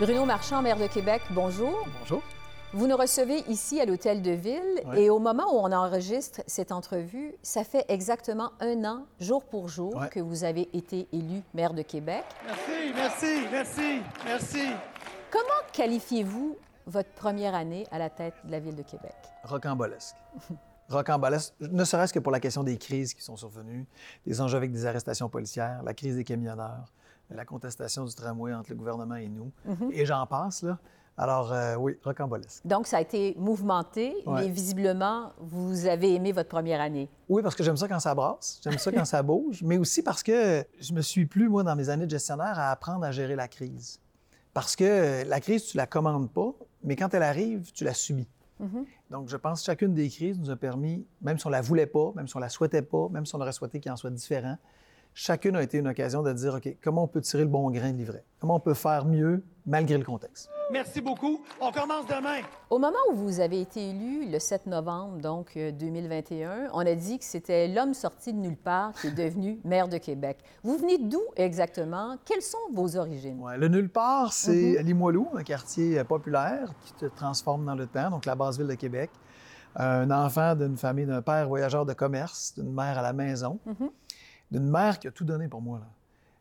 Bruno Marchand, maire de Québec, bonjour. Bonjour. Vous nous recevez ici à l'Hôtel de Ville Ouais. et au moment où on enregistre cette entrevue, ça fait exactement un an, jour pour jour, Ouais. que vous avez été élu maire de Québec. Merci, merci, merci, merci. Comment qualifiez-vous votre première année à la tête de la Ville de Québec? Rocambolesque. Rocambolesque, ne serait-ce que pour la question des crises qui sont survenues, des enjeux avec des arrestations policières, la crise des camionneurs, la contestation du tramway entre le gouvernement et nous, et j'en passe, là. Alors, euh, oui, rocambolesque. Donc, ça a été mouvementé, Ouais. mais visiblement, vous avez aimé votre première année. Oui, parce que j'aime ça quand ça brasse, j'aime ça quand ça bouge, mais aussi parce que je me suis plus, moi, dans mes années de gestionnaire, à apprendre à gérer la crise. Parce que la crise, tu la commandes pas, mais quand elle arrive, tu la subis. Donc, je pense que chacune des crises nous a permis, même si on la voulait pas, même si on la souhaitait pas, même si on aurait souhaité qu'il en soit différent, chacune a été une occasion de dire, OK, comment on peut tirer le bon grain de livret? Comment on peut faire mieux malgré le contexte? Merci beaucoup. On commence demain. Au moment où vous avez été élu, le 7 novembre, donc euh, 2021, on a dit que c'était l'homme sorti de nulle part qui est devenu maire de Québec. Vous venez d'où exactement? Quelles sont vos origines? Ouais, le nulle part, c'est Limoilou, un quartier euh, populaire qui te transforme dans le temps, donc la basse ville de Québec. Un enfant d'une famille d'un père voyageur de commerce, d'une mère à la maison, d'une mère qui a tout donné pour moi. Là.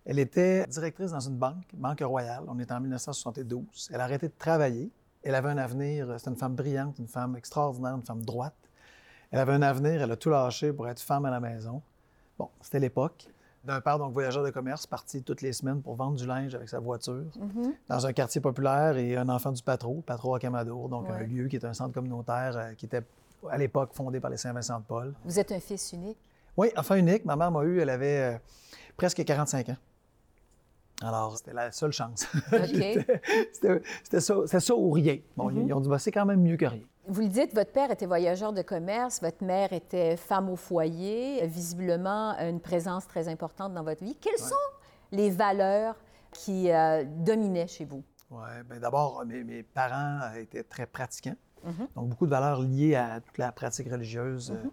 Elle était directrice dans une banque, Banque Royale. On était en 1972. Elle a arrêté de travailler. Elle avait un avenir. C'était une femme brillante, une femme extraordinaire, une femme droite. Elle avait un avenir. Elle a tout lâché pour être femme à la maison. Bon, c'était l'époque. D'un père, donc voyageur de commerce, parti toutes les semaines pour vendre du linge avec sa voiture, dans un quartier populaire et un enfant du Patro, Patro à Camadour, donc Ouais. un lieu qui est un centre communautaire euh, qui était à l'époque fondé par les Saint-Vincent-de-Paul. Vous êtes un fils unique. Oui, enfant unique. Ma mère m'a eu, elle avait euh, presque 45 ans. Alors, c'était la seule chance. J'étais- c'était ça, ou rien. Bon, ils- ils ont dit, bah, c'est quand même mieux que rien. Vous le dites, votre père était voyageur de commerce, votre mère était femme au foyer, visiblement une présence très importante dans votre vie. Quelles sont les valeurs qui euh, dominaient chez vous? Oui, bien d'abord, mes, mes parents étaient très pratiquants. Donc, beaucoup de valeurs liées à toute la pratique religieuse, euh,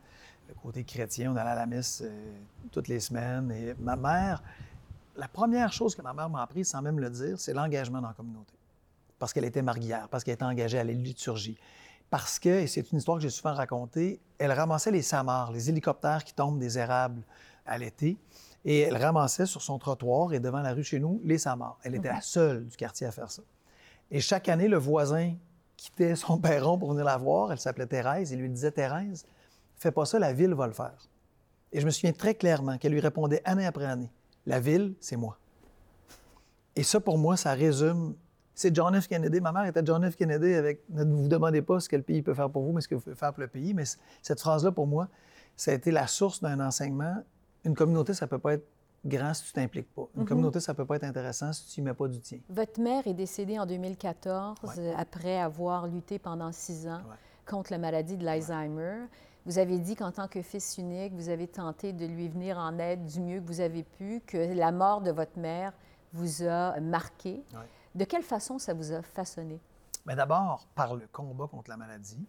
le côté chrétien. On allait à la messe euh, toutes les semaines. Et ma mère, la première chose que ma mère m'a appris, sans même le dire, c'est l'engagement dans la communauté. Parce qu'elle était marguillère, parce qu'elle était engagée à la liturgie. Parce que, et c'est une histoire que j'ai souvent racontée, elle ramassait les samars, les hélicoptères qui tombent des érables à l'été. Et elle ramassait sur son trottoir et devant la rue chez nous les samars. Elle était la seule du quartier à faire ça. Et chaque année, le voisin quittait son perron pour venir la voir. Elle s'appelait Thérèse. Il lui disait Thérèse, fais pas ça, la ville va le faire. Et je me souviens très clairement qu'elle lui répondait année après année La ville, c'est moi. Et ça, pour moi, ça résume. C'est John F. Kennedy. Ma mère était John F. Kennedy avec Ne vous demandez pas ce que le pays peut faire pour vous, mais ce que vous pouvez faire pour le pays. Mais cette phrase-là, pour moi, ça a été la source d'un enseignement. Une communauté, ça peut pas être grand si tu t'impliques pas. Une communauté, ça peut pas être intéressant si tu y mets pas du tien. Votre mère est décédée en 2014 euh, après avoir lutté pendant six ans Ouais. Contre la maladie de l'Alzheimer. Vous avez dit qu'en tant que fils unique, vous avez tenté de lui venir en aide du mieux que vous avez pu, que la mort de votre mère vous a marqué. De quelle façon ça vous a façonné? Mais d'abord, par le combat contre la maladie,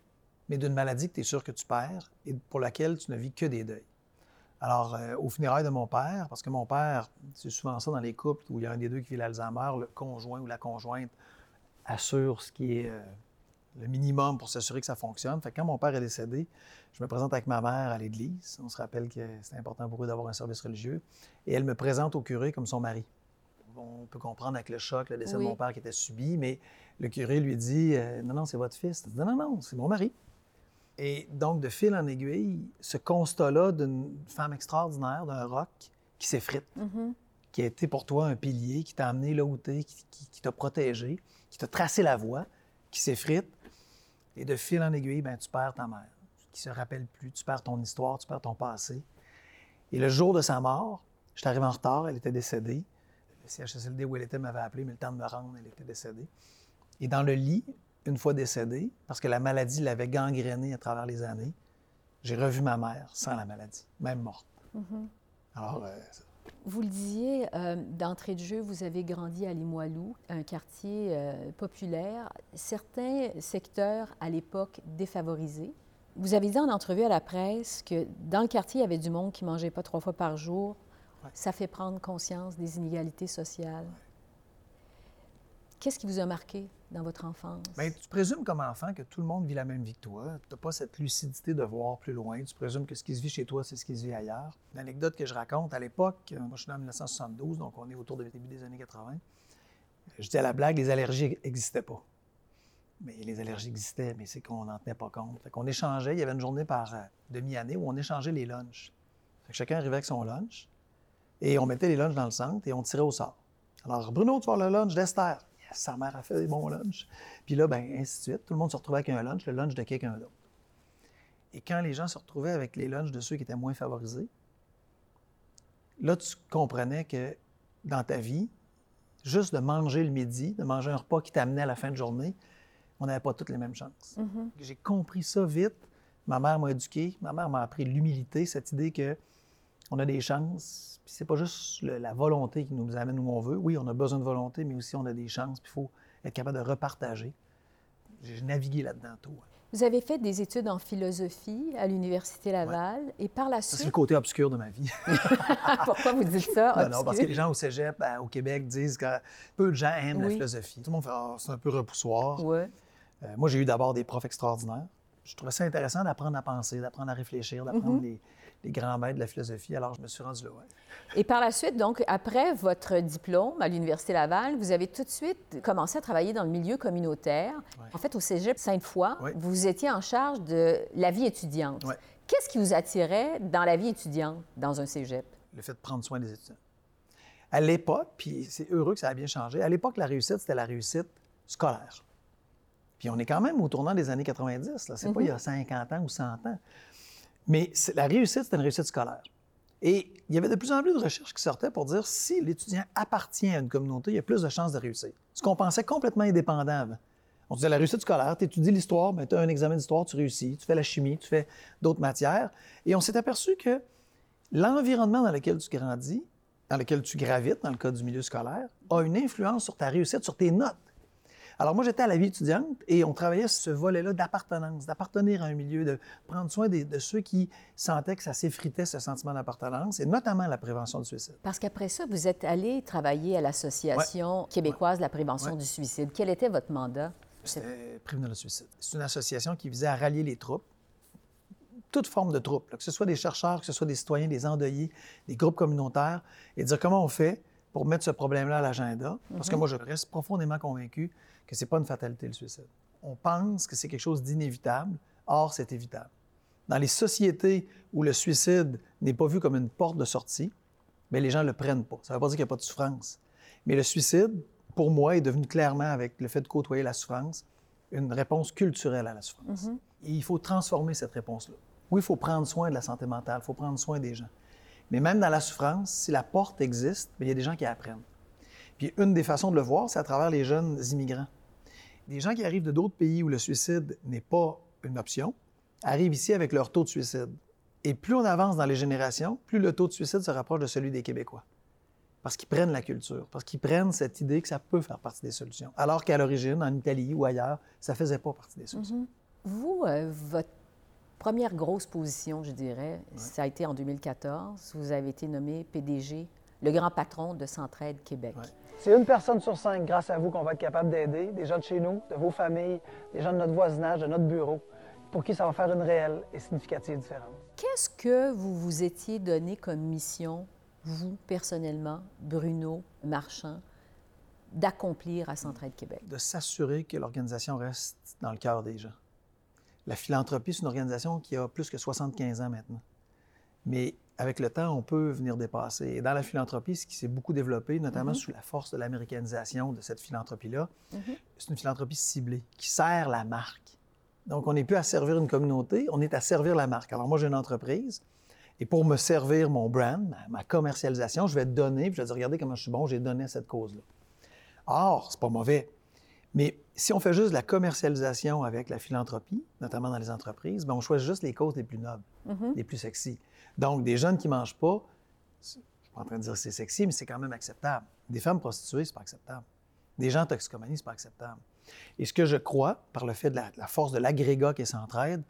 mais d'une maladie que tu es sûr que tu perds et pour laquelle tu ne vis que des deuils. Alors, euh, au funérailles de mon père, parce que mon père, c'est souvent ça dans les couples où il y a un des deux qui vit l'Alzheimer, le conjoint ou la conjointe assure ce qui est euh, le minimum pour s'assurer que ça fonctionne. Fait que quand mon père est décédé, je me présente avec ma mère à l'église. On se rappelle que c'est important pour eux d'avoir un service religieux. Et elle me présente au curé comme son mari. On peut comprendre avec le choc, le décès Oui. de mon père qui était subi, mais le curé lui dit euh, Non, non, c'est votre fils. Elle dit, Non, non, non, c'est mon mari. Et donc, de fil en aiguille, ce constat-là d'une femme extraordinaire, d'un rock qui s'effrite, qui a été pour toi un pilier, qui t'a amené là où t'es, qui, qui- qui t'a protégé, qui t'a tracé la voie, qui s'effrite. Et de fil en aiguille, ben, tu perds ta mère, qui se rappelle plus, tu perds ton histoire, tu perds ton passé. Et le jour de sa mort, je suis arrivé en retard, elle était décédée. Le CHSLD où elle était m'avait appelé, mais le temps de me rendre, elle était décédée. Et dans le lit, une fois décédée, parce que la maladie l'avait gangrénée à travers les années, j'ai revu ma mère sans la maladie, même morte. Alors, euh, Vous le disiez, euh, d'entrée de jeu, vous avez grandi à Limoilou, un quartier euh, populaire, certains secteurs à l'époque défavorisés. Vous avez dit en entrevue à la presse que dans le quartier, il y avait du monde qui ne mangeait pas trois fois par jour. Ouais. Ça fait prendre conscience des inégalités sociales. Qu'est-ce qui vous a marqué? Dans votre enfance? Bien, tu présumes comme enfant que tout le monde vit la même vie que toi. Tu n'as pas cette lucidité de voir plus loin. Tu présumes que ce qui se vit chez toi, c'est ce qui se vit ailleurs. L'anecdote que je raconte, à l'époque, euh, moi je suis en 1972, donc on est autour du début des années 80. Je dis à la blague, les allergies n'existaient pas. Mais les allergies existaient, mais c'est qu'on n'en tenait pas compte. Fait qu'on échangeait, il y avait une journée par euh, demi-année où on échangeait les lunchs. Fait que chacun arrivait avec son lunch et on mettait les lunchs dans le centre et on tirait au sort. Alors, Bruno, tu vas le lunch d'Esther sa mère a fait des bons lunchs. Puis là, ben, ainsi de suite. Tout le monde se retrouvait avec un lunch, le lunch de quelqu'un d'autre. Et quand les gens se retrouvaient avec les lunchs de ceux qui étaient moins favorisés, là, tu comprenais que dans ta vie, juste de manger le midi, de manger un repas qui t'amenait à la fin de journée, on n'avait pas toutes les mêmes chances. Mm-hmm. J'ai compris ça vite. Ma mère m'a éduqué. Ma mère m'a appris l'humilité, cette idée que on a des chances. Puis c'est pas juste la volonté qui nous amène où on veut. Oui, on a besoin de volonté, mais aussi on a des chances. Puis il faut être capable de repartager. J'ai navigué là-dedans tout. Vous avez fait des études en philosophie à l'Université Laval et par la suite. C'est le côté obscur de ma vie. Pourquoi vous dites ça? Non, parce que les gens au cégep, au Québec, disent que peu de gens aiment la philosophie. Tout le monde fait ah, c'est un peu repoussoir. Ouais. Euh, moi, j'ai eu d'abord des profs extraordinaires. Je trouvais ça intéressant d'apprendre à penser, d'apprendre à réfléchir, d'apprendre mm-hmm. les, les grands maîtres de la philosophie. Alors, je me suis rendu là. Et par la suite, donc, après votre diplôme à l'Université Laval, vous avez tout de suite commencé à travailler dans le milieu communautaire. En fait, au Cégep Sainte-Foy, vous étiez en charge de la vie étudiante. Qu'est-ce qui vous attirait dans la vie étudiante dans un Cégep? Le fait de prendre soin des étudiants. À l'époque, puis c'est heureux que ça a bien changé, à l'époque, la réussite, c'était la réussite scolaire. Puis on est quand même au tournant des années 90, là. C'est pas il y a 50 ans ou 100 ans. Mais la réussite, c'est une réussite scolaire. Et il y avait de plus en plus de recherches qui sortaient pour dire si l'étudiant appartient à une communauté, il y a plus de chances de réussir. Ce qu'on pensait complètement indépendant avant. On disait la réussite scolaire, tu étudies l'histoire, ben, tu as un examen d'histoire, tu réussis, tu fais la chimie, tu fais d'autres matières. Et on s'est aperçu que l'environnement dans lequel tu grandis, dans lequel tu gravites, dans le cas du milieu scolaire, a une influence sur ta réussite, sur tes notes. Alors moi, j'étais à la vie étudiante et on travaillait sur ce volet-là d'appartenance, d'appartenir à un milieu, de prendre soin de, ceux qui sentaient que ça s'effritait ce sentiment d'appartenance et notamment la prévention du suicide. Parce qu'après ça, vous êtes allé travailler à l'Association québécoise de la prévention du suicide. Quel était votre mandat? C'était prévenir le suicide. C'est une association qui visait à rallier les troupes toute forme de troupes, que ce soit des chercheurs, que ce soit des citoyens, des endeuillés, des groupes communautaires, et dire comment on fait pour mettre ce problème-là à l'agenda. Parce que mhm. moi, je reste profondément convaincu que ce n'est pas une fatalité, le suicide. On pense que c'est quelque chose d'inévitable, or c'est évitable. Dans les sociétés où le suicide n'est pas vu comme une porte de sortie, bien, les gens ne le prennent pas. Ça ne veut pas dire qu'il n'y a pas de souffrance. Mais le suicide, pour moi, est devenu clairement, avec le fait de côtoyer la souffrance, une réponse culturelle à la souffrance. Mhm. Et il faut transformer cette réponse-là. Oui, il faut prendre soin de la santé mentale, il faut prendre soin des gens. Mais même dans la souffrance, si la porte existe, bien, il y a des gens qui apprennent. Puis une des façons de le voir, c'est à travers les jeunes immigrants des gens qui arrivent de d'autres pays où le suicide n'est pas une option arrivent ici avec leur taux de suicide. Et plus on avance dans les générations, plus le taux de suicide se rapproche de celui des Québécois. Parce qu'ils prennent la culture, parce qu'ils prennent cette idée que ça peut faire partie des solutions. Alors qu'à l'origine, en Italie ou ailleurs, ça ne faisait pas partie des solutions. Mm-hmm. Vous, euh, votre première grosse position, je dirais, ça a été en 2014. Vous avez été nommé PDG, le grand patron de Centraide Québec. C'est une personne sur cinq, grâce à vous, qu'on va être capable d'aider, des gens de chez nous, de vos familles, des gens de notre voisinage, de notre bureau, pour qui ça va faire une réelle et significative différence. Qu'est-ce que vous vous étiez donné comme mission, vous, personnellement, Bruno Marchand, d'accomplir à Centraide Québec? De s'assurer que l'organisation reste dans le cœur des gens. La philanthropie, c'est une organisation qui a plus que 75 ans maintenant. Mais avec le temps, on peut venir dépasser. Et dans la philanthropie, ce qui s'est beaucoup développé, notamment mm-hmm. sous la force de l'américanisation de cette philanthropie-là, mm-hmm. c'est une philanthropie ciblée qui sert la marque. Donc, on n'est plus à servir une communauté, on est à servir la marque. Alors, moi, j'ai une entreprise, et pour me servir mon brand, ma, commercialisation, je vais donner, puis je vais dire, regardez comment je suis bon, j'ai donné à cette cause-là. Or, c'est pas mauvais. Mais si on fait juste la commercialisation avec la philanthropie, notamment dans les entreprises, bien, on choisit juste les causes les plus nobles, mm-hmm. les plus sexy. Donc, des jeunes qui ne mangent pas, je ne suis pas en train de dire que c'est sexy, mais c'est quand même acceptable. Des femmes prostituées, c'est pas acceptable. Des gens en toxicomanie, c'est pas acceptable. Et ce que je crois, par le fait de la, force de l'agrégat qui est Centraide,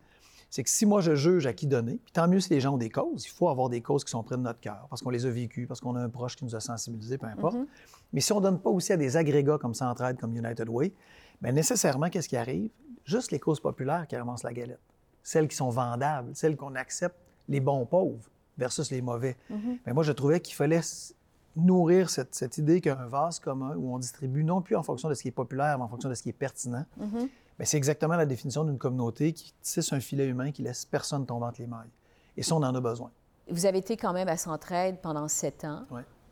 c'est que si moi je juge à qui donner, puis tant mieux si les gens ont des causes, il faut avoir des causes qui sont près de notre cœur, parce qu'on les a vécues, parce qu'on a un proche qui nous a sensibilisés, peu importe. Mm-hmm. Mais si on ne donne pas aussi à des agrégats comme Centraide, comme United Way, bien nécessairement, qu'est-ce qui arrive? Juste les causes populaires qui ramassent la galette. Celles qui sont vendables, celles qu'on accepte, les bons pauvres versus les mauvais. Mm-hmm. Mais moi, je trouvais qu'il fallait nourrir cette, idée qu'il y a un vase commun où on distribue non plus en fonction de ce qui est populaire, mais en fonction de ce qui est pertinent. Mais c'est exactement la définition d'une communauté qui tisse un filet humain qui laisse personne tomber entre les mailles. Et ça, on en a besoin. Vous avez été quand même à Centraide pendant sept ans.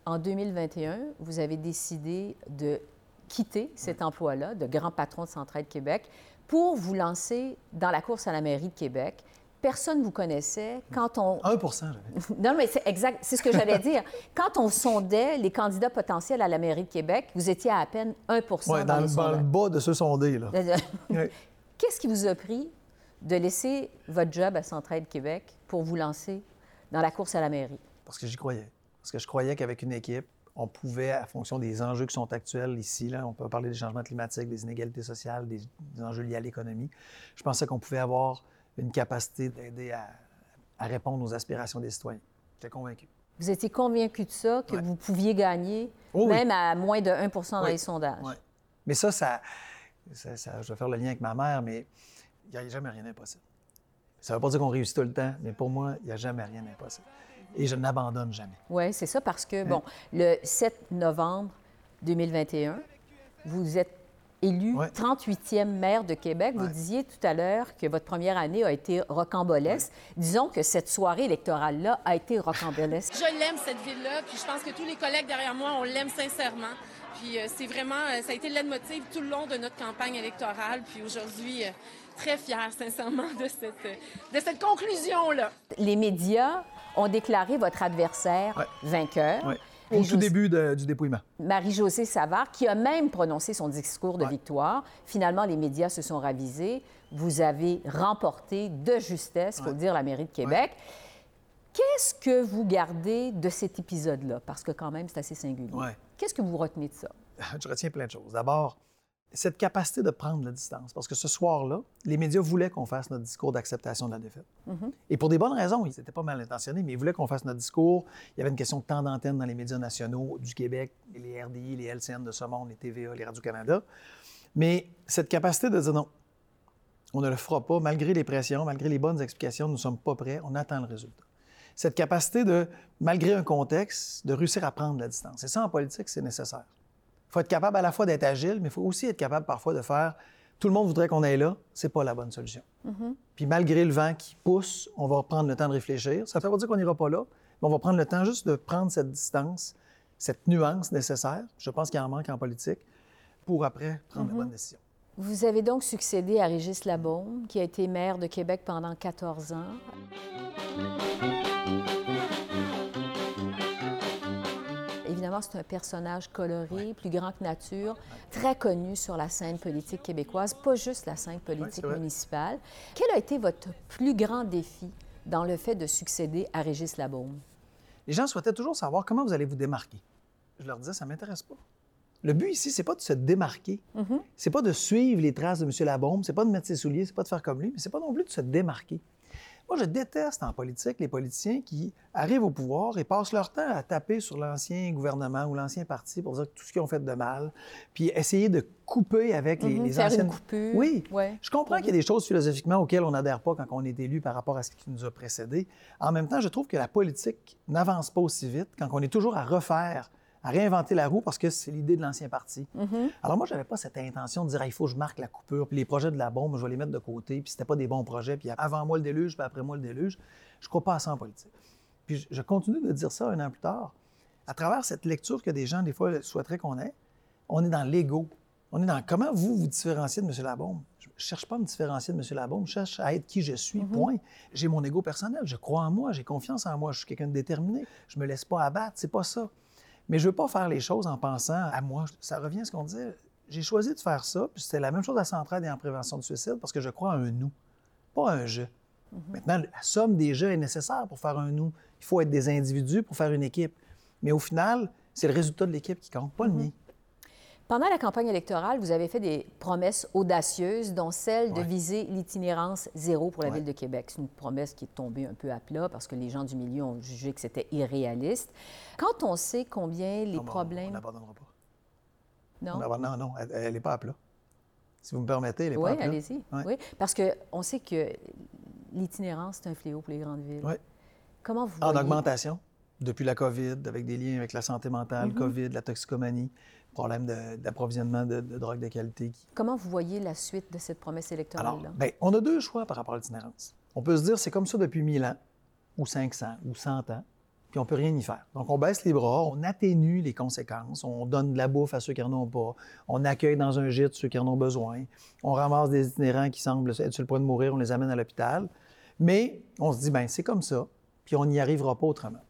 En 2021, vous avez décidé de quitter cet emploi-là de grand patron de Centraide Québec pour vous lancer dans la course à la mairie de Québec personne ne vous connaissait. Quand on... 1 Non, mais c'est exact, c'est ce que j'allais dire. Quand on sondait les candidats potentiels à la mairie de Québec, vous étiez à à peine 1% ouais, dans, le, bas de ceux sondés. Là. Qu'est-ce qui vous a pris de laisser votre job à Centraide Québec pour vous lancer dans la course à la mairie? Parce que j'y croyais. Parce que je croyais qu'avec une équipe, on pouvait, à fonction des enjeux qui sont actuels ici, là, on peut parler des changements climatiques, des inégalités sociales, des enjeux liés à l'économie, je pensais qu'on pouvait avoir une capacité d'aider à, répondre aux aspirations des citoyens. J'étais convaincu. Vous étiez convaincu de ça, que vous pouviez gagner, oh même à moins de 1% dans les sondages. Oui. Mais ça, ça, je vais faire le lien avec ma mère, mais il n'y a jamais rien d'impossible. Ça ne veut pas dire qu'on réussit tout le temps, mais pour moi, il n'y a jamais rien d'impossible. Et je n'abandonne jamais. Oui, c'est ça, parce que, bon, le 7 novembre 2021, vous êtes élu 38e maire de Québec. Vous disiez tout à l'heure que votre première année a été rocambolesque. Disons que cette soirée électorale-là a été rocambolesque. Je l'aime, cette ville-là, puis je pense que tous les collègues derrière moi, on l'aime sincèrement. Puis euh, c'est vraiment, euh, ça a été le leitmotiv tout le long de notre campagne électorale. Puis aujourd'hui, euh, très fière, sincèrement, de cette, de cette conclusion-là. Les médias ont déclaré votre adversaire vainqueur. Au tout début du dépouillement. Marie-Josée Savard, qui a même prononcé son discours de victoire. Finalement, les médias se sont ravisés. Vous avez remporté de justesse, il faut dire, la mairie de Québec. Qu'est-ce que vous gardez de cet épisode-là? Parce que quand même, c'est assez singulier. Qu'est-ce que vous retenez de ça? Je retiens plein de choses. D'abord, cette capacité de prendre la distance. Parce que ce soir-là, les médias voulaient qu'on fasse notre discours d'acceptation de la défaite. Mm-hmm. Et pour des bonnes raisons, ils n'étaient pas mal intentionnés, mais ils voulaient qu'on fasse notre discours. Il y avait une question de temps d'antenne dans les médias nationaux du Québec, les RDI, les LCN de ce monde, les TVA, les Radio-Canada. Mais cette capacité de dire non, on ne le fera pas, malgré les pressions, malgré les bonnes explications, nous ne sommes pas prêts, on attend le résultat. Cette capacité de, malgré un contexte, de réussir à prendre la distance. Et ça, en politique, c'est nécessaire. Il faut être capable à la fois d'être agile, mais il faut aussi être capable parfois de faire tout le monde voudrait qu'on aille là, c'est pas la bonne solution. Mm-hmm. Puis malgré le vent qui pousse, on va prendre le temps de réfléchir. Ça ne veut pas dire qu'on n'ira pas là, mais on va prendre le temps juste de prendre cette distance, cette nuance nécessaire. Je pense qu'il en manque en politique pour après prendre la mm-hmm. bonne décision. Vous avez donc succédé à Régis Labaume, qui a été maire de Québec pendant 14 ans. C'est un personnage coloré, plus grand que nature, très connu sur la scène politique québécoise, pas juste la scène politique municipale. Quel a été votre plus grand défi dans le fait de succéder à Régis Labaume? Les gens souhaitaient toujours savoir comment vous allez vous démarquer. Je leur disais, ça ne m'intéresse pas. Le but ici, c'est pas de se démarquer. Mm-hmm. C'est pas de suivre les traces de M. Labaume, c'est pas de mettre ses souliers, c'est pas de faire comme lui, mais c'est pas non plus de se démarquer. Moi, je déteste en politique les politiciens qui arrivent au pouvoir et passent leur temps à taper sur l'ancien gouvernement ou l'ancien parti pour dire tout ce qu'ils ont fait de mal, puis essayer de couper avec les, mm anciennes... Oui, je comprends qu'il y a des choses philosophiquement auxquelles on n'adhère pas quand on est élu par rapport à ce qui nous a précédé. En même temps, je trouve que la politique n'avance pas aussi vite quand on est toujours à refaire à réinventer la roue parce que c'est l'idée de l'ancien parti. Mm-hmm. Alors moi, je n'avais pas cette intention de dire il faut que je marque la coupure, puis les projets de la bombe, je vais les mettre de côté, puis c'était pas des bons projets, puis avant moi le déluge, puis après moi le déluge. Je ne crois pas à ça en politique. Puis je continue de dire ça un an plus tard. À travers cette lecture que des gens, des fois, souhaiteraient qu'on ait, on est dans l'ego. On est dans comment vous vous différenciez de M. Labombe. Je ne cherche pas à me différencier de M. Labombe, je cherche à être qui je suis, mm-hmm. point. J'ai mon ego personnel, je crois en moi, j'ai confiance en moi, je suis quelqu'un de déterminé, je me laisse pas abattre, c'est pas ça. Mais je ne veux pas faire les choses en pensant à moi. Ça revient à ce qu'on disait. J'ai choisi de faire ça, puis c'était la même chose à Centraide et en prévention de suicide, parce que je crois à un nous, pas un je. Mhm. Maintenant, la somme des jeux est nécessaire pour faire un nous. Il faut être des individus pour faire une équipe. Mais au final, c'est le résultat de l'équipe qui compte, pas le mhm. mien. Pendant la campagne électorale, vous avez fait des promesses audacieuses, dont celle de viser l'itinérance zéro pour la ville de Québec. C'est une promesse qui est tombée un peu à plat parce que les gens du milieu ont jugé que c'était irréaliste. Quand on sait combien les problèmes... On n'abandonnera pas. Non? non, non, elle n'est pas à plat. Si vous me permettez, elle n'est pas à plat. Oui, allez-y. Oui, parce qu'on sait que l'itinérance, c'est un fléau pour les grandes villes. Oui. Comment vous En augmentation depuis la COVID, avec des liens avec la santé mentale, Mhm. COVID, la toxicomanie, problème d'approvisionnement de, de, drogue de qualité. Comment vous voyez la suite de cette promesse électorale-là? Bien, on a deux choix par rapport à l'itinérance. On peut se dire c'est comme ça depuis 1000 ans, ou 500, ou 100 ans, puis on peut rien y faire. Donc, on baisse les bras, on atténue les conséquences, on donne de la bouffe à ceux qui n'en ont pas, on accueille dans un gîte ceux qui en ont besoin, on ramasse des itinérants qui semblent être sur le point de mourir, on les amène à l'hôpital. Mais on se dit, ben c'est comme ça, puis on n'y arrivera pas autrement.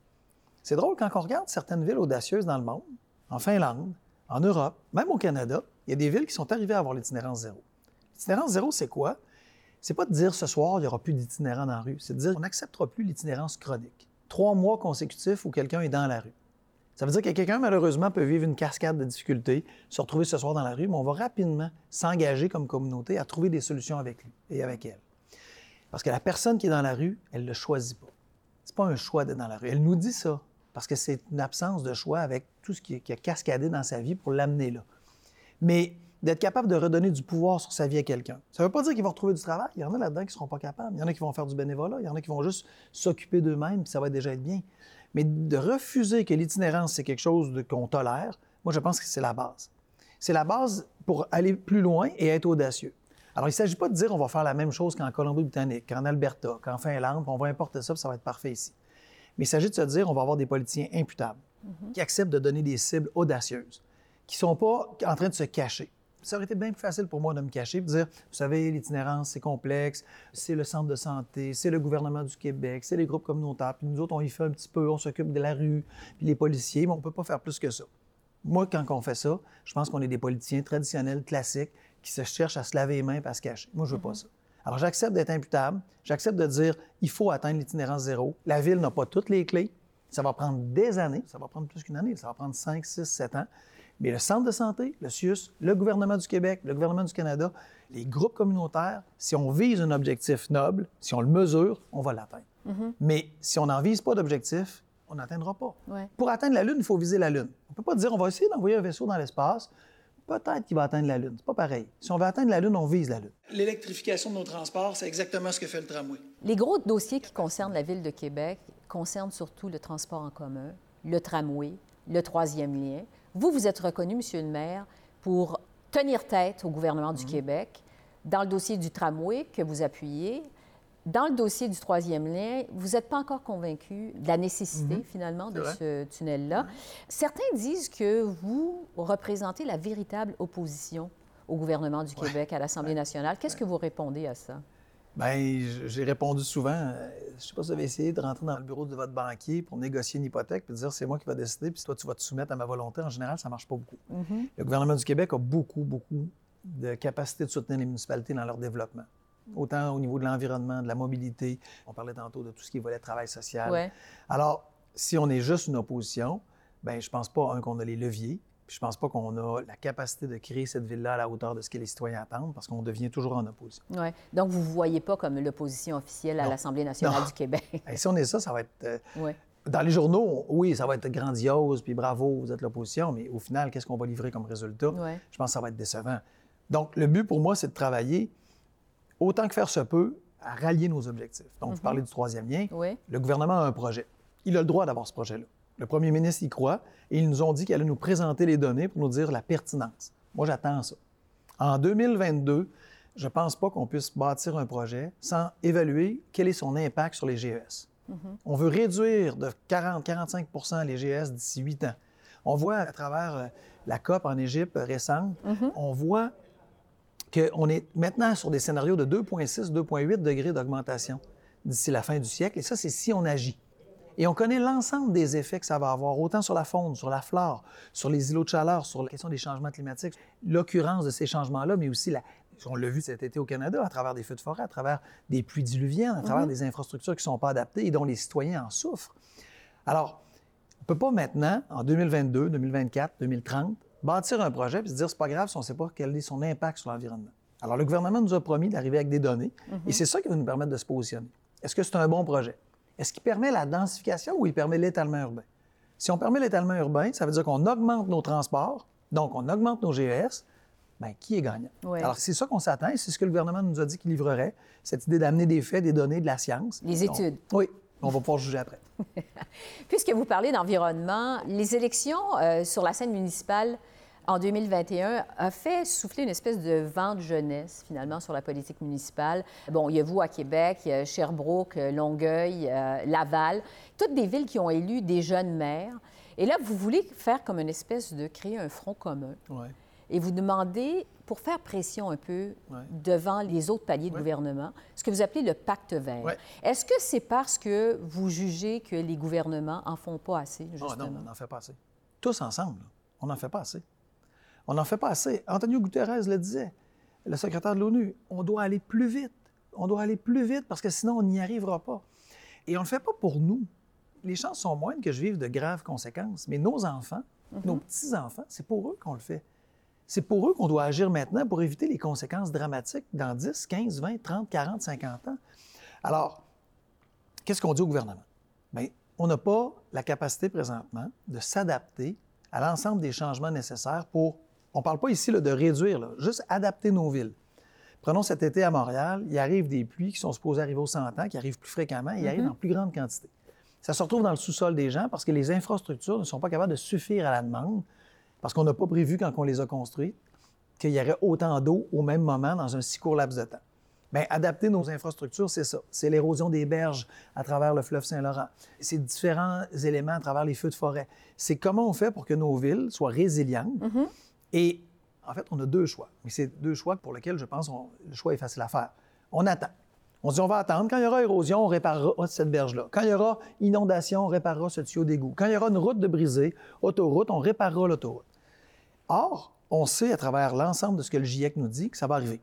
C'est drôle quand on regarde certaines villes audacieuses dans le monde, en Finlande, en Europe, même au Canada, il y a des villes qui sont arrivées à avoir l'itinérance zéro. L'itinérance zéro, c'est quoi? C'est pas de dire ce soir, il n'y aura plus d'itinérants dans la rue. C'est de dire qu'on n'acceptera plus l'itinérance chronique. Trois mois consécutifs où quelqu'un est dans la rue. Ça veut dire que quelqu'un, malheureusement, peut vivre une cascade de difficultés, se retrouver ce soir dans la rue, mais on va rapidement s'engager comme communauté à trouver des solutions avec lui et avec elle. Parce que la personne qui est dans la rue, elle ne le choisit pas. C'est pas un choix d'être dans la rue. Elle nous dit ça parce que c'est une absence de choix avec tout ce qui, a cascadé dans sa vie pour l'amener là. Mais d'être capable de redonner du pouvoir sur sa vie à quelqu'un. Ça ne veut pas dire qu'ils vont retrouver du travail. Il y en a là-dedans qui ne seront pas capables. Il y en a qui vont faire du bénévolat. Il y en a qui vont juste s'occuper d'eux-mêmes, puis ça va déjà être bien. Mais de refuser que l'itinérance, c'est quelque chose qu'on tolère, moi, je pense que c'est la base. C'est la base pour aller plus loin et être audacieux. Alors, il ne s'agit pas de dire on va faire la même chose qu'en Colombie-Britannique, qu'en Alberta, qu'en Finlande, on va importer ça, puis ça va être parfait ici. Mais il s'agit de se dire on va avoir des politiciens imputables, qui acceptent de donner des cibles audacieuses, qui ne sont pas en train de se cacher. Ça aurait été bien plus facile pour moi de me cacher et de dire, vous savez, l'itinérance, c'est complexe, c'est le centre de santé, c'est le gouvernement du Québec, c'est les groupes communautaires, puis nous autres, on y fait un petit peu, on s'occupe de la rue, puis les policiers, mais on ne peut pas faire plus que ça. Moi, quand on fait ça, je pense qu'on est des politiciens traditionnels, classiques, qui se cherchent à se laver les mains et à se cacher. Moi, je ne veux pas ça. Alors, j'accepte d'être imputable, j'accepte de dire, il faut atteindre l'itinérance zéro. La Ville n'a pas toutes les clés, ça va prendre des années, ça va prendre plus qu'une année, ça va prendre 5, 6, 7 ans. Mais le centre de santé, le CIUS, le gouvernement du Québec, le gouvernement du Canada, les groupes communautaires, si on vise un objectif noble, si on le mesure, on va l'atteindre. Mais si on n'en vise pas d'objectif, on n'atteindra pas. Ouais. Pour atteindre la Lune, il faut viser la Lune. On ne peut pas dire on va essayer d'envoyer un vaisseau dans l'espace. Peut-être qu'il va atteindre la Lune. C'est pas pareil. Si on veut atteindre la Lune, on vise la Lune. L'électrification de nos transports, c'est exactement ce que fait le tramway. Les gros dossiers qui concernent la Ville de Québec concernent surtout le transport en commun, le tramway, le troisième lien. Vous, vous êtes reconnu, Monsieur le maire, pour tenir tête au gouvernement du Québec dans le dossier du tramway que vous appuyez. Dans le dossier du troisième lien, vous n'êtes pas encore convaincu de la nécessité, finalement, de ce tunnel-là. Certains disent que vous représentez la véritable opposition au gouvernement du Québec, à l'Assemblée nationale. Qu'est-ce que vous répondez à ça? Bien, j'ai répondu souvent. euh, je ne sais pas si vous avez essayé de rentrer dans le bureau de votre banquier pour négocier une hypothèque puis dire c'est moi qui vais décider, puis toi, tu vas te soumettre à ma volonté. En général, ça ne marche pas beaucoup. Le gouvernement du Québec a beaucoup, beaucoup de capacité de soutenir les municipalités dans leur développement. Autant au niveau de l'environnement, de la mobilité. On parlait tantôt de tout ce qui est volet travail social. Ouais. Alors, si on est juste une opposition, bien, je pense pas, un, qu'on a les leviers, puis je pense pas qu'on a la capacité de créer cette ville-là à la hauteur de ce que les citoyens attendent, parce qu'on devient toujours en opposition. Ouais. Donc, vous ne vous voyez pas comme l'opposition officielle à l'Assemblée nationale Non. du Québec? Et si on est ça, ça va être... euh. Dans les journaux, oui, ça va être grandiose, puis bravo, vous êtes l'opposition, mais au final, qu'est-ce qu'on va livrer comme résultat? Ouais. Je pense que ça va être décevant. Donc, le but pour moi, c'est de travailler autant que faire se peut à rallier nos objectifs. Donc, vous parlez du troisième lien. Oui. Le gouvernement a un projet. Il a le droit d'avoir ce projet-là. Le premier ministre y croit et ils nous ont dit qu'elle allait nous présenter les données pour nous dire la pertinence. Moi, j'attends ça. En 2022, je ne pense pas qu'on puisse bâtir un projet sans évaluer quel est son impact sur les GES. On veut réduire de 40-45% les GES d'ici 8 ans. On voit à travers euh, la COP en Égypte récente, on voit qu'on est maintenant sur des scénarios de 2,6, 2,8 degrés d'augmentation d'ici la fin du siècle. Et ça, c'est si on agit. Et on connaît l'ensemble des effets que ça va avoir, autant sur la faune, sur la flore, sur les îlots de chaleur, sur la question des changements climatiques, l'occurrence de ces changements-là, mais aussi, la, on l'a vu cet été au Canada, à travers des feux de forêt, à travers des pluies diluviennes, à travers des infrastructures qui ne sont pas adaptées et dont les citoyens en souffrent. Alors, on ne peut pas maintenant, en 2022, 2024, 2030, bâtir un projet puis se dire c'est pas grave si on ne sait pas quel est son impact sur l'environnement. Alors, le gouvernement nous a promis d'arriver avec des données et c'est ça qui va nous permettre de se positionner. Est-ce que c'est un bon projet? Est-ce qu'il permet la densification ou il permet l'étalement urbain? Si on permet l'étalement urbain, ça veut dire qu'on augmente nos transports, donc on augmente nos GES. Bien, qui est gagnant? Alors, c'est ça qu'on s'attend c'est ce que le gouvernement nous a dit qu'il livrerait, cette idée d'amener des faits, des données, de la science. Les études. oui, on va pouvoir juger après. Puisque vous parlez d'environnement, les élections euh, sur la scène municipale en 2021 a fait souffler une espèce de vent de jeunesse, finalement, sur la politique municipale. Bon, il y a vous à Québec, il y a Sherbrooke, Longueuil, euh, Laval, toutes des villes qui ont élu des jeunes maires. Et là, vous voulez faire comme une espèce de créer un front commun. Et vous demandez, pour faire pression un peu devant les autres paliers de gouvernement, ce que vous appelez le pacte vert. Est-ce que c'est parce que vous jugez que les gouvernements en font pas assez, justement? Oh non, on n'en fait pas assez. Tous ensemble, on n'en fait pas assez. On n'en fait pas assez. Antonio Guterres le disait, le secrétaire de l'ONU, on doit aller plus vite. On doit aller plus vite parce que sinon, on n'y arrivera pas. Et on ne le fait pas pour nous. Les chances sont moindres que je vive de graves conséquences, mais nos enfants, mhm. nos petits-enfants, c'est pour eux qu'on le fait. C'est pour eux qu'on doit agir maintenant pour éviter les conséquences dramatiques dans 10, 15, 20, 30, 40, 50 ans. Alors, qu'est-ce qu'on dit au gouvernement? Bien, on n'a pas la capacité présentement de s'adapter à l'ensemble des changements nécessaires pour on ne parle pas ici de réduire, juste adapter nos villes. Prenons cet été à Montréal, il arrive des pluies qui sont supposées arriver au 100 ans, qui arrivent plus fréquemment, et arrivent mm-hmm. en plus grande quantité. Ça se retrouve dans le sous-sol des gens parce que les infrastructures ne sont pas capables de suffire à la demande, parce qu'on n'a pas prévu quand on les a construites qu'il y aurait autant d'eau au même moment dans un si court laps de temps. Bien, adapter nos infrastructures, c'est ça. C'est l'érosion des berges à travers le fleuve Saint-Laurent. C'est différents éléments à travers les feux de forêt. C'est comment on fait pour que nos villes soient résilientes, mm-hmm. Et en fait, on a deux choix. Mais c'est deux choix pour lesquels je pense que le choix est facile à faire. On attend. On dit on va attendre. Quand il y aura érosion, on réparera cette berge-là. Quand il y aura inondation, on réparera ce tuyau d'égout. Quand il y aura une route de brisée, autoroute, on réparera l'autoroute. Or, on sait à travers l'ensemble de ce que le GIEC nous dit que ça va arriver.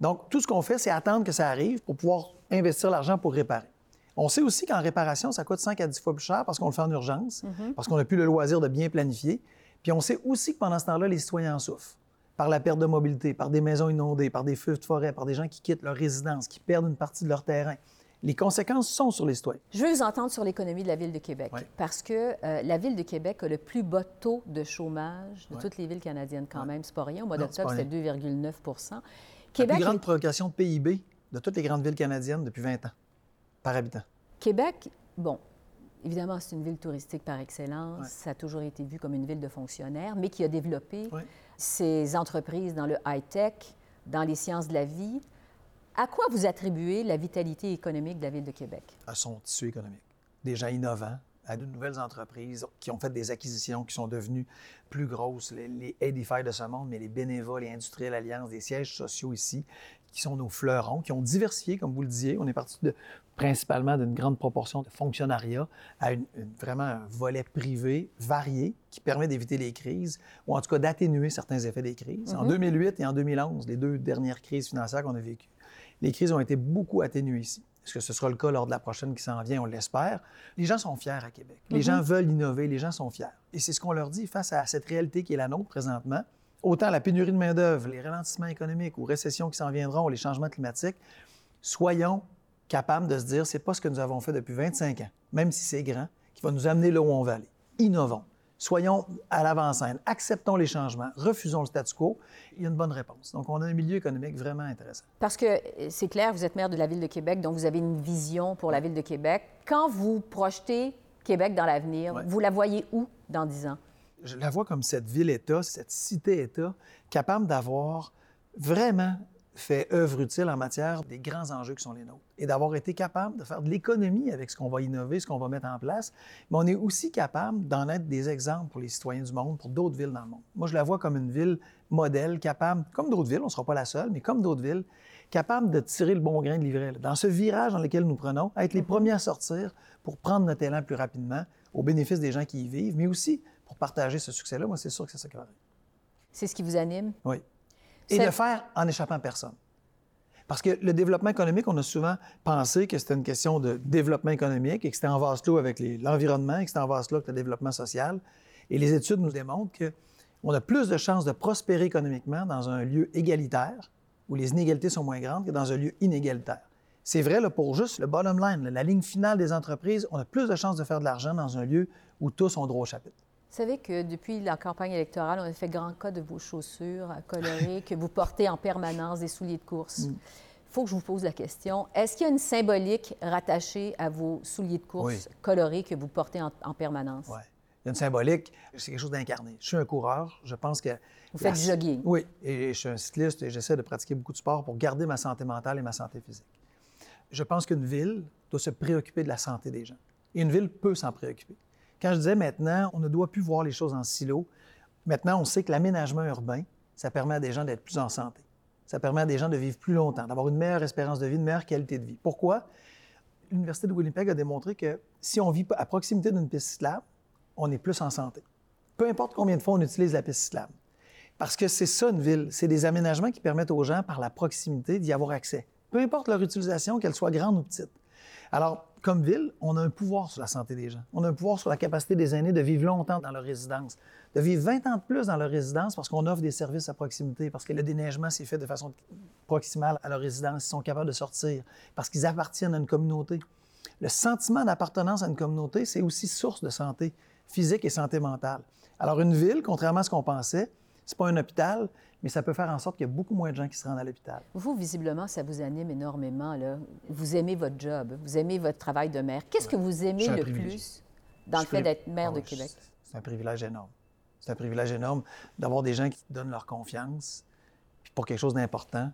Donc, tout ce qu'on fait, c'est attendre que ça arrive pour pouvoir investir l'argent pour réparer. On sait aussi qu'en réparation, ça coûte 5 à 10 fois plus cher parce qu'on le fait en urgence, mm-hmm. parce qu'on n'a plus le loisir de bien planifier. Puis on sait aussi que pendant ce temps-là, les citoyens en souffrent par la perte de mobilité, par des maisons inondées, par des feux de forêt, par des gens qui quittent leur résidence, qui perdent une partie de leur terrain. Les conséquences sont sur les citoyens. Je veux vous entendre sur l'économie de la Ville de Québec, parce que euh, la Ville de Québec a le plus bas taux de chômage de toutes les villes canadiennes quand même. C'est pas rien. Au mois d'octobre, c'était 2,9 Québec, La plus grande provocation de PIB de toutes les grandes villes canadiennes depuis 20 ans, par habitant. Québec, bon, Évidemment, c'est une ville touristique par excellence. Ça a toujours été vu comme une ville de fonctionnaires, mais qui a développé ses entreprises dans le high-tech, dans les sciences de la vie. À quoi vous attribuez la vitalité économique de la ville de Québec? À son tissu économique. Des gens innovants, à de nouvelles entreprises qui ont fait des acquisitions qui sont devenues plus grosses, les, les Edify de ce monde, mais les bénévoles, les industriels alliances, des sièges sociaux ici, qui sont nos fleurons, qui ont diversifié, comme vous le disiez. On est parti de, principalement d'une grande proportion de fonctionnariat à une, vraiment un volet privé varié qui permet d'éviter les crises, ou en tout cas d'atténuer certains effets des crises. En 2008 mm-hmm. et en 2011, les deux dernières crises financières qu'on a vécues, les crises ont été beaucoup atténuées ici. Est-ce que ce sera le cas lors de la prochaine qui s'en vient? On l'espère. Les gens sont fiers à Québec. Les mm-hmm. gens veulent innover, les gens sont fiers. Et c'est ce qu'on leur dit face à cette réalité qui est la nôtre présentement autant la pénurie de main-d'œuvre, les ralentissements économiques ou récessions qui s'en viendront, les changements climatiques, soyons capables de se dire c'est pas ce que nous avons fait depuis 25 ans, même si c'est grand, qui va nous amener là où on va aller. Innovons. Soyons à l'avant-scène, acceptons les changements, refusons le statu quo. Il y a une bonne réponse. Donc, on a un milieu économique vraiment intéressant. Parce que c'est clair, vous êtes maire de la Ville de Québec, donc vous avez une vision pour la Ville de Québec. Quand vous projetez Québec dans l'avenir, vous la voyez où dans 10 ans? je la vois comme cette ville-État, cette cité-État, capable d'avoir vraiment fait œuvre utile en matière des grands enjeux qui sont les nôtres et d'avoir été capable de faire de l'économie avec ce qu'on va innover, ce qu'on va mettre en place. Mais on est aussi capable d'en être des exemples pour les citoyens du monde, pour d'autres villes dans le monde. Moi, je la vois comme une ville modèle, capable, comme d'autres villes, on ne sera pas la seule, mais comme d'autres villes, capable de tirer le bon grain de livret. Dans ce virage dans lequel nous prenons, être les premiers à sortir pour prendre notre élan plus rapidement au bénéfice des gens qui y vivent, mais aussi pour partager ce succès-là, moi, c'est sûr que c'est ça qui va. C'est ce qui vous anime? Oui. Et le faire en échappant à personne. Parce que le développement économique, on a souvent pensé que c'était une question de développement économique et que c'était en vase clos avec l'environnement et que c'était en vase clos avec le développement social. Et les études nous démontrent que On a plus de chances de prospérer économiquement dans un lieu égalitaire, où les inégalités sont moins grandes, que dans un lieu inégalitaire. C'est vrai là, pour juste le bottom line, la ligne finale des entreprises, on a plus de chances de faire de l'argent dans un lieu où tous ont droit au chapitre. Vous savez que depuis la campagne électorale, on a fait grand cas de vos chaussures colorées que vous portez en permanence, des souliers de course. Il mm. faut que je vous pose la question. Est-ce qu'il y a une symbolique rattachée à vos souliers de course colorés que vous portez en, permanence? Oui. Il y a une symbolique, c'est quelque chose d'incarné. Je suis un coureur, je pense que... Vous faites du jogging. Oui, et je suis un cycliste et j'essaie de pratiquer beaucoup de sport pour garder ma santé mentale et ma santé physique je pense qu'une ville doit se préoccuper de la santé des gens. Et une ville peut s'en préoccuper. Quand je disais maintenant, on ne doit plus voir les choses en silo, maintenant on sait que l'aménagement urbain, ça permet à des gens d'être plus en santé. Ça permet à des gens de vivre plus longtemps, d'avoir une meilleure espérance de vie, une meilleure qualité de vie. Pourquoi? L'Université de Winnipeg a démontré que si on vit à proximité d'une piste cyclable, on est plus en santé. Peu importe combien de fois on utilise la piste cyclable. Parce que c'est ça une ville. C'est des aménagements qui permettent aux gens, par la proximité, d'y avoir accès peu importe leur utilisation, qu'elle soit grande ou petite. Alors, comme ville, on a un pouvoir sur la santé des gens. On a un pouvoir sur la capacité des aînés de vivre longtemps dans leur résidence, de vivre 20 ans de plus dans leur résidence parce qu'on offre des services à proximité, parce que le déneigement s'est fait de façon proximale à leur résidence, ils sont capables de sortir, parce qu'ils appartiennent à une communauté. Le sentiment d'appartenance à une communauté, c'est aussi source de santé physique et santé mentale. Alors, une ville, contrairement à ce qu'on pensait, c'est pas un hôpital, mais ça peut faire en sorte qu'il y a beaucoup moins de gens qui se rendent à l'hôpital. Vous, visiblement, ça vous anime énormément. Là. Vous aimez votre job, vous aimez votre travail de maire. Qu'est-ce que vous aimez le plus dans le fait d'être maire de ah Québec? C'est un privilège énorme. C'est un privilège énorme d'avoir des gens qui te donnent leur confiance, puis pour quelque chose d'important,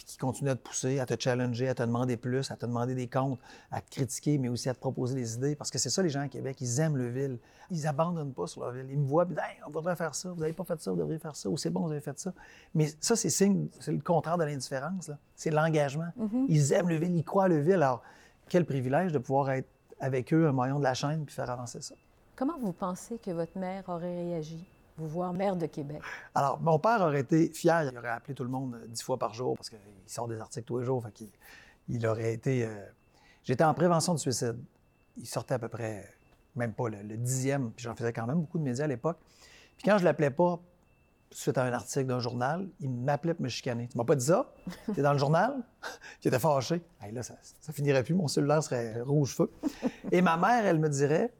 puis qui continue à te pousser, à te challenger, à te demander plus, à te demander des comptes, à te critiquer, mais aussi à te proposer des idées. Parce que c'est ça, les gens à Québec, ils aiment le ville. Ils abandonnent pas sur leur ville. Ils me voient, puis hey, on voudrait faire ça, vous n'avez pas fait ça, vous devriez faire ça, ou c'est bon, vous avez fait ça. Mais ça, c'est signe, c'est le contraire de l'indifférence. C'est l'engagement. Mm-hmm. Ils aiment le ville, ils croient à le ville. Alors, quel privilège de pouvoir être avec eux un moyen de la chaîne puis faire avancer ça. Comment vous pensez que votre mère aurait réagi? Vous voir maire de Québec? Alors, mon père aurait été fier. Il aurait appelé tout le monde euh, dix fois par jour parce qu'il sort des articles tous les jours. Fait il aurait été. Euh, j'étais en prévention de suicide. Il sortait à peu près, même pas le, dixième, puis j'en faisais quand même beaucoup de médias à l'époque. Puis quand je l'appelais pas suite à un article d'un journal, il m'appelait pour me chicaner. Tu m'as pas dit ça? Tu es dans le journal? il était fâché. là, ça, ça finirait plus. Mon cellulaire serait rouge-feu. Et ma mère, elle me dirait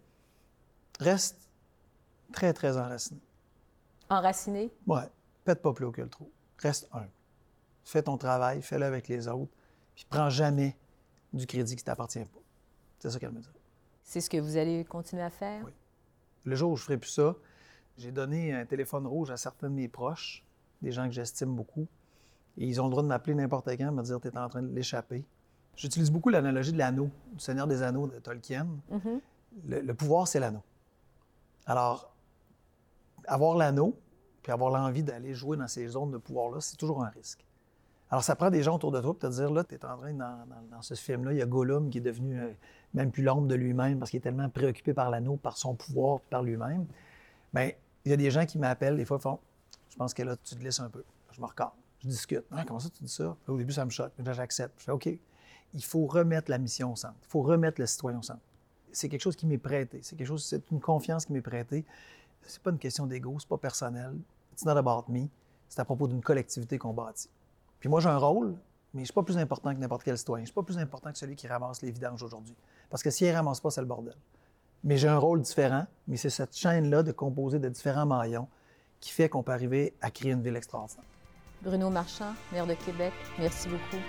reste très, très enraciné. Enraciné? Oui. Pète pas plus haut que le trou. Reste un. Fais ton travail, fais-le avec les autres, puis prends jamais du crédit qui ne t'appartient pas. C'est ça qu'elle me dit. C'est ce que vous allez continuer à faire? Oui. Le jour où je ne ferai plus ça, j'ai donné un téléphone rouge à certains de mes proches, des gens que j'estime beaucoup, et ils ont le droit de m'appeler n'importe quand, me dire Tu es en train de l'échapper. J'utilise beaucoup l'analogie de l'anneau, du Seigneur des Anneaux de Tolkien. Mm-hmm. le pouvoir, c'est l'anneau. Alors, avoir l'anneau, puis avoir l'envie d'aller jouer dans ces zones de pouvoir-là, c'est toujours un risque. Alors, ça prend des gens autour de toi pour te dire, là, tu es en train, dans, dans, ce film-là, il y a Gollum qui est devenu euh, même plus l'ombre de lui-même parce qu'il est tellement préoccupé par l'anneau, par son pouvoir, par lui-même. Bien, il y a des gens qui m'appellent, des fois, font, je pense que là, tu te laisses un peu. Je me regarde, je discute. Ah, comment ça, tu dis ça? Au début, ça me choque, mais là, j'accepte. Je fais, OK, il faut remettre la mission au centre. Il faut remettre le citoyen au centre. C'est quelque chose qui m'est prêté. C'est quelque chose, c'est une confiance qui m'est prêtée c'est pas une question d'ego, c'est pas personnel. It's not about me. C'est à propos d'une collectivité qu'on bâtit. Puis moi, j'ai un rôle, mais je suis pas plus important que n'importe quel citoyen. Je suis pas plus important que celui qui ramasse les vidanges aujourd'hui. Parce que s'il ne ramasse pas, c'est le bordel. Mais j'ai un rôle différent, mais c'est cette chaîne-là de composer de différents maillons qui fait qu'on peut arriver à créer une ville extraordinaire. Bruno Marchand, maire de Québec, merci beaucoup.